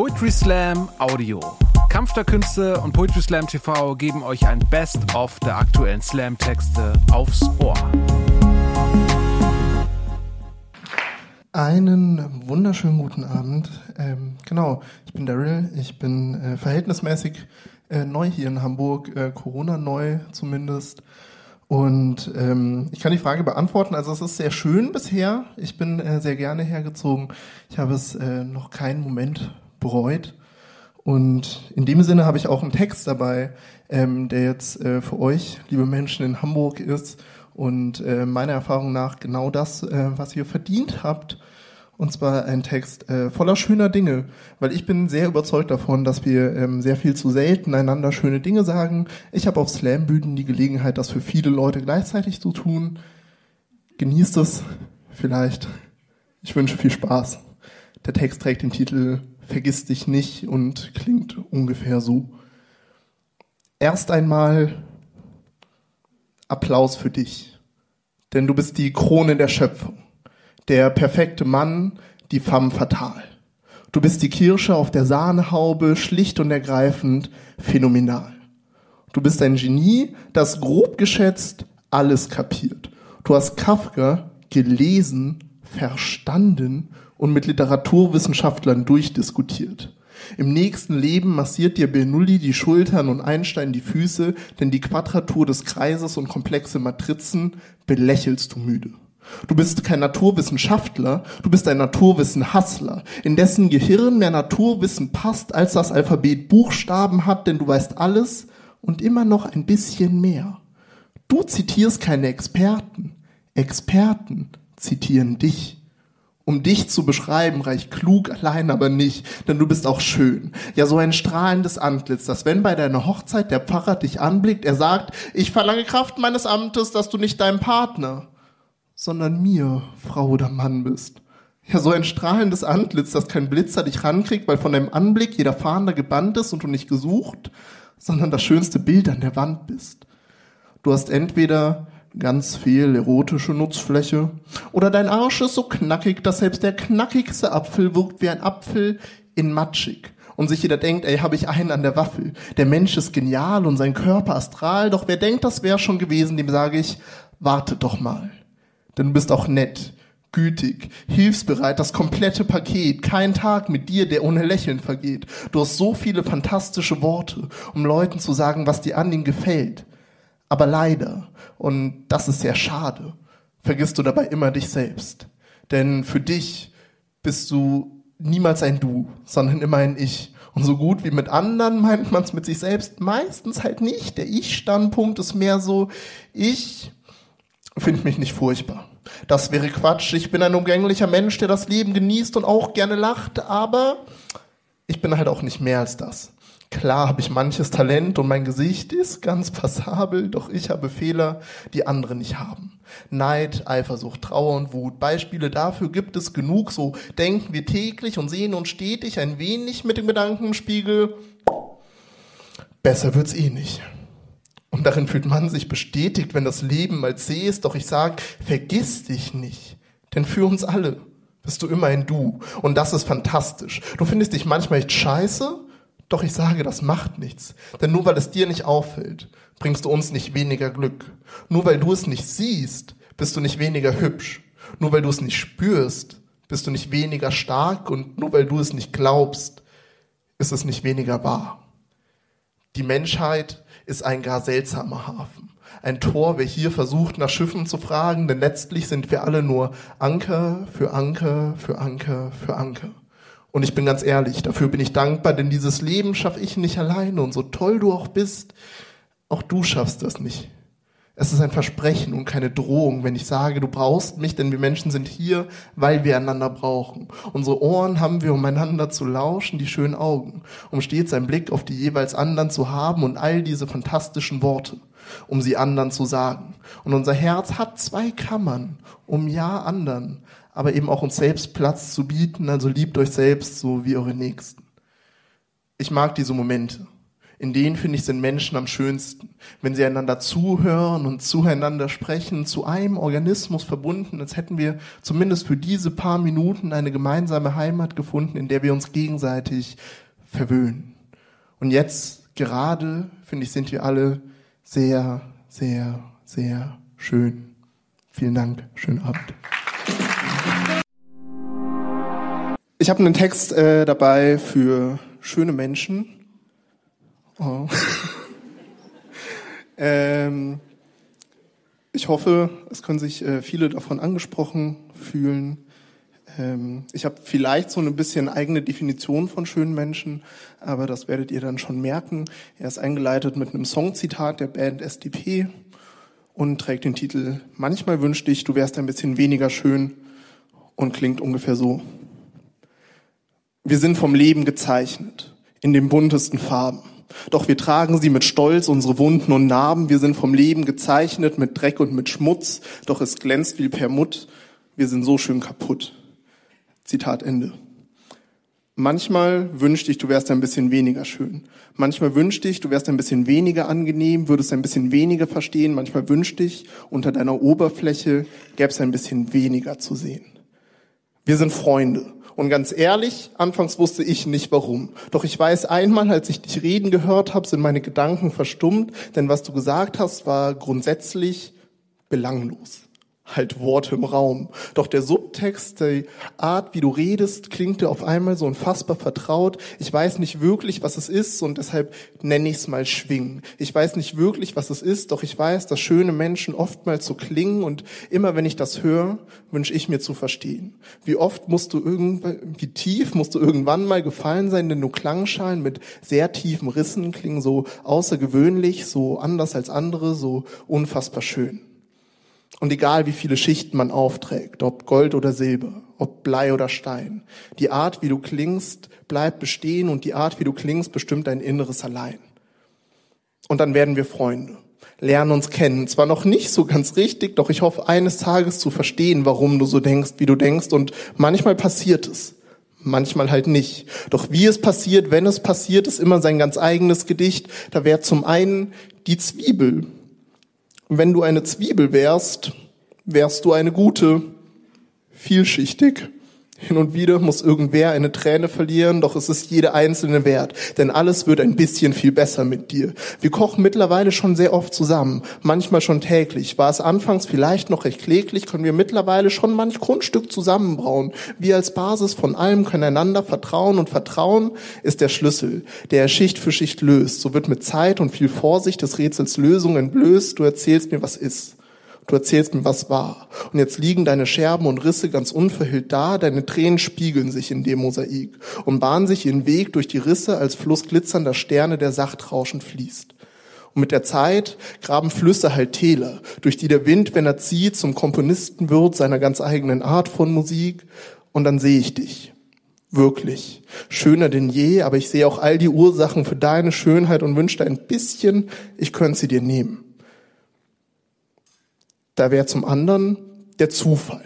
Poetry Slam Audio. Kampf der Künste und Poetry Slam TV geben euch ein Best-of der aktuellen Slam-Texte aufs Ohr. Einen wunderschönen guten Abend. Ähm, genau, ich bin Daryl. Ich bin äh, verhältnismäßig äh, neu hier in Hamburg, äh, Corona neu zumindest. Und ähm, ich kann die Frage beantworten. Also es ist sehr schön bisher. Ich bin äh, sehr gerne hergezogen. Ich habe es äh, noch keinen Moment bereut. Und in dem Sinne habe ich auch einen Text dabei, ähm, der jetzt äh, für euch, liebe Menschen in Hamburg ist und äh, meiner Erfahrung nach genau das, äh, was ihr verdient habt und zwar ein Text äh, voller schöner Dinge, weil ich bin sehr überzeugt davon, dass wir ähm, sehr viel zu selten einander schöne Dinge sagen. Ich habe auf Slam-Bühnen die Gelegenheit, das für viele Leute gleichzeitig zu tun. Genießt es vielleicht. Ich wünsche viel Spaß. Der Text trägt den Titel Vergiss dich nicht und klingt ungefähr so. Erst einmal Applaus für dich, denn du bist die Krone der Schöpfung der perfekte Mann, die femme fatale. Du bist die Kirsche auf der Sahnehaube, schlicht und ergreifend phänomenal. Du bist ein Genie, das grob geschätzt alles kapiert. Du hast Kafka gelesen, verstanden und mit Literaturwissenschaftlern durchdiskutiert. Im nächsten Leben massiert dir Bernoulli die Schultern und Einstein die Füße, denn die Quadratur des Kreises und komplexe Matrizen belächelst du müde. Du bist kein Naturwissenschaftler, du bist ein Naturwissenhassler, in dessen Gehirn mehr Naturwissen passt, als das Alphabet Buchstaben hat, denn du weißt alles und immer noch ein bisschen mehr. Du zitierst keine Experten, Experten zitieren dich. Um dich zu beschreiben, reicht klug allein aber nicht, denn du bist auch schön. Ja, so ein strahlendes Antlitz, dass wenn bei deiner Hochzeit der Pfarrer dich anblickt, er sagt, ich verlange Kraft meines Amtes, dass du nicht dein Partner sondern mir Frau oder Mann bist. Ja, so ein strahlendes Antlitz, dass kein Blitzer dich rankriegt, weil von deinem Anblick jeder Fahnder gebannt ist und du nicht gesucht, sondern das schönste Bild an der Wand bist. Du hast entweder ganz viel erotische Nutzfläche oder dein Arsch ist so knackig, dass selbst der knackigste Apfel wirkt wie ein Apfel in matschig und sich jeder denkt, ey, habe ich einen an der Waffel. Der Mensch ist genial und sein Körper astral, doch wer denkt, das wäre schon gewesen, dem sage ich, warte doch mal denn du bist auch nett, gütig, hilfsbereit, das komplette Paket, kein Tag mit dir, der ohne Lächeln vergeht. Du hast so viele fantastische Worte, um Leuten zu sagen, was dir an ihnen gefällt. Aber leider, und das ist sehr schade, vergisst du dabei immer dich selbst. Denn für dich bist du niemals ein Du, sondern immer ein Ich. Und so gut wie mit anderen meint man es mit sich selbst meistens halt nicht. Der Ich-Standpunkt ist mehr so, ich finde mich nicht furchtbar. Das wäre Quatsch. Ich bin ein umgänglicher Mensch, der das Leben genießt und auch gerne lacht, aber ich bin halt auch nicht mehr als das. Klar habe ich manches Talent und mein Gesicht ist ganz passabel, doch ich habe Fehler, die andere nicht haben. Neid, Eifersucht, Trauer und Wut. Beispiele dafür gibt es genug. So denken wir täglich und sehen uns stetig ein wenig mit dem Gedanken im Spiegel. Besser wird's eh nicht. Und darin fühlt man sich bestätigt, wenn das Leben mal zäh ist. Doch ich sag, vergiss dich nicht. Denn für uns alle bist du immer ein Du. Und das ist fantastisch. Du findest dich manchmal echt scheiße, doch ich sage, das macht nichts. Denn nur weil es dir nicht auffällt, bringst du uns nicht weniger Glück. Nur weil du es nicht siehst, bist du nicht weniger hübsch. Nur weil du es nicht spürst, bist du nicht weniger stark. Und nur weil du es nicht glaubst, ist es nicht weniger wahr. Die Menschheit ist ein gar seltsamer Hafen. Ein Tor, wer hier versucht, nach Schiffen zu fragen, denn letztlich sind wir alle nur Anker für Anker für Anker für Anker. Und ich bin ganz ehrlich, dafür bin ich dankbar, denn dieses Leben schaffe ich nicht alleine. Und so toll du auch bist, auch du schaffst das nicht. Es ist ein Versprechen und keine Drohung, wenn ich sage, du brauchst mich, denn wir Menschen sind hier, weil wir einander brauchen. Unsere Ohren haben wir, um einander zu lauschen, die schönen Augen, um stets einen Blick auf die jeweils anderen zu haben und all diese fantastischen Worte, um sie anderen zu sagen. Und unser Herz hat zwei Kammern, um ja anderen, aber eben auch uns selbst Platz zu bieten, also liebt euch selbst so wie eure Nächsten. Ich mag diese Momente In denen, finde ich, sind Menschen am schönsten. Wenn sie einander zuhören und zueinander sprechen, zu einem Organismus verbunden, als hätten wir zumindest für diese paar Minuten eine gemeinsame Heimat gefunden, in der wir uns gegenseitig verwöhnen. Und jetzt gerade, finde ich, sind wir alle sehr, sehr, sehr schön. Vielen Dank. Schönen Abend. Ich habe einen Text äh, dabei für schöne Menschen Oh. ähm, ich hoffe, es können sich äh, viele davon angesprochen fühlen. Ähm, ich habe vielleicht so ein bisschen eigene Definition von schönen Menschen, aber das werdet ihr dann schon merken. Er ist eingeleitet mit einem Songzitat der Band SDP und trägt den Titel Manchmal wünschte ich, du wärst ein bisschen weniger schön und klingt ungefähr so. Wir sind vom Leben gezeichnet, in den buntesten Farben. Doch wir tragen sie mit Stolz, unsere Wunden und Narben. Wir sind vom Leben gezeichnet mit Dreck und mit Schmutz. Doch es glänzt wie Permut. Wir sind so schön kaputt. Zitat Ende. Manchmal wünschte ich, du wärst ein bisschen weniger schön. Manchmal wünschte ich, du wärst ein bisschen weniger angenehm, würdest ein bisschen weniger verstehen. Manchmal wünschte ich, unter deiner Oberfläche gäbe es ein bisschen weniger zu sehen. Wir sind Freunde. Und ganz ehrlich, anfangs wusste ich nicht warum. Doch ich weiß, einmal, als ich dich reden gehört habe, sind meine Gedanken verstummt, denn was du gesagt hast, war grundsätzlich belanglos halt Worte im Raum. Doch der Subtext, die Art, wie du redest, klingt dir auf einmal so unfassbar vertraut. Ich weiß nicht wirklich, was es ist und deshalb nenne ich es mal Schwingen. Ich weiß nicht wirklich, was es ist, doch ich weiß, dass schöne Menschen oftmals so klingen und immer wenn ich das höre, wünsche ich mir zu verstehen. Wie oft musst du irgendwann, wie tief musst du irgendwann mal gefallen sein, denn nur Klangschalen mit sehr tiefen Rissen klingen so außergewöhnlich, so anders als andere, so unfassbar schön. Und egal wie viele Schichten man aufträgt, ob Gold oder Silber, ob Blei oder Stein, die Art, wie du klingst, bleibt bestehen und die Art, wie du klingst, bestimmt dein Inneres allein. Und dann werden wir Freunde, lernen uns kennen. Zwar noch nicht so ganz richtig, doch ich hoffe eines Tages zu verstehen, warum du so denkst, wie du denkst. Und manchmal passiert es, manchmal halt nicht. Doch wie es passiert, wenn es passiert, ist immer sein ganz eigenes Gedicht. Da wäre zum einen die Zwiebel, wenn du eine Zwiebel wärst, wärst du eine gute, vielschichtig. Hin und wieder muss irgendwer eine Träne verlieren, doch es ist jede einzelne wert, denn alles wird ein bisschen viel besser mit dir. Wir kochen mittlerweile schon sehr oft zusammen, manchmal schon täglich. War es anfangs vielleicht noch recht kläglich, können wir mittlerweile schon manch Grundstück zusammenbrauen. Wir als Basis von allem können einander vertrauen und Vertrauen ist der Schlüssel, der Schicht für Schicht löst. So wird mit Zeit und viel Vorsicht des Rätsels Lösung entblößt. Du erzählst mir, was ist. Du erzählst mir, was war. Und jetzt liegen deine Scherben und Risse ganz unverhüllt da, deine Tränen spiegeln sich in dem Mosaik und bahnen sich ihren Weg durch die Risse als Fluss glitzernder Sterne, der sacht rauschend fließt. Und mit der Zeit graben Flüsse halt Täler, durch die der Wind, wenn er zieht, zum Komponisten wird, seiner ganz eigenen Art von Musik. Und dann sehe ich dich. Wirklich. Schöner denn je, aber ich sehe auch all die Ursachen für deine Schönheit und wünschte ein bisschen, ich könnte sie dir nehmen. Da wäre zum anderen der Zufall.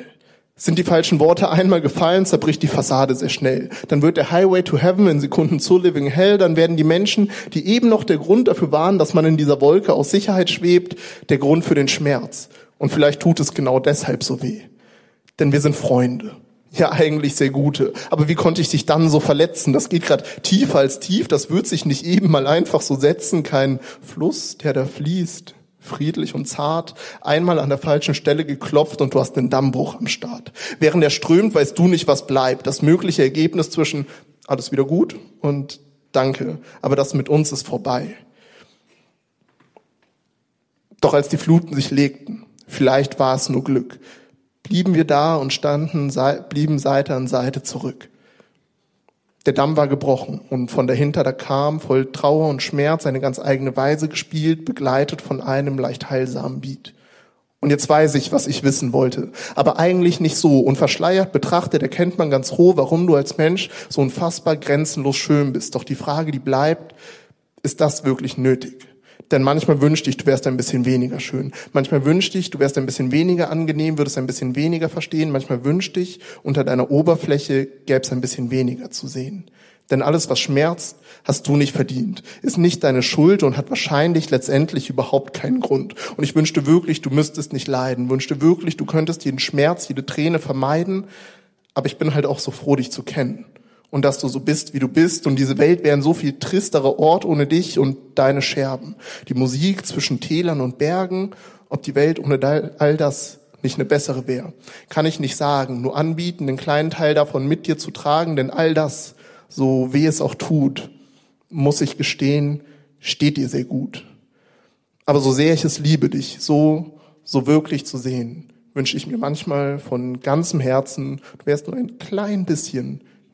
Sind die falschen Worte einmal gefallen, zerbricht die Fassade sehr schnell. Dann wird der Highway to Heaven in Sekunden zu Living Hell. Dann werden die Menschen, die eben noch der Grund dafür waren, dass man in dieser Wolke aus Sicherheit schwebt, der Grund für den Schmerz. Und vielleicht tut es genau deshalb so weh. Denn wir sind Freunde. Ja, eigentlich sehr gute. Aber wie konnte ich dich dann so verletzen? Das geht gerade tiefer als tief. Das wird sich nicht eben mal einfach so setzen. Kein Fluss, der da fließt friedlich und zart, einmal an der falschen Stelle geklopft und du hast einen Dammbruch am Start. Während er strömt, weißt du nicht, was bleibt. Das mögliche Ergebnis zwischen alles wieder gut und danke, aber das mit uns ist vorbei. Doch als die Fluten sich legten, vielleicht war es nur Glück, blieben wir da und standen, blieben Seite an Seite zurück. Der Damm war gebrochen und von dahinter da kam, voll Trauer und Schmerz, eine ganz eigene Weise gespielt, begleitet von einem leicht heilsamen Beat. Und jetzt weiß ich, was ich wissen wollte. Aber eigentlich nicht so. Und verschleiert betrachtet erkennt man ganz roh, warum du als Mensch so unfassbar grenzenlos schön bist. Doch die Frage, die bleibt, ist das wirklich nötig? Denn manchmal wünschte ich, du wärst ein bisschen weniger schön. Manchmal wünschte ich, du wärst ein bisschen weniger angenehm, würdest ein bisschen weniger verstehen. Manchmal wünschte ich, unter deiner Oberfläche gäbe es ein bisschen weniger zu sehen. Denn alles, was schmerzt, hast du nicht verdient, ist nicht deine Schuld und hat wahrscheinlich letztendlich überhaupt keinen Grund. Und ich wünschte wirklich, du müsstest nicht leiden, wünschte wirklich, du könntest jeden Schmerz, jede Träne vermeiden. Aber ich bin halt auch so froh, dich zu kennen und dass du so bist, wie du bist. Und diese Welt wäre ein so viel tristerer Ort ohne dich und deine Scherben. Die Musik zwischen Tälern und Bergen, ob die Welt ohne all das nicht eine bessere wäre, kann ich nicht sagen. Nur anbieten, den kleinen Teil davon mit dir zu tragen, denn all das so weh es auch tut, muss ich gestehen, steht dir sehr gut. Aber so sehr ich es liebe, dich so, so wirklich zu sehen, wünsche ich mir manchmal von ganzem Herzen, du wärst nur ein klein bisschen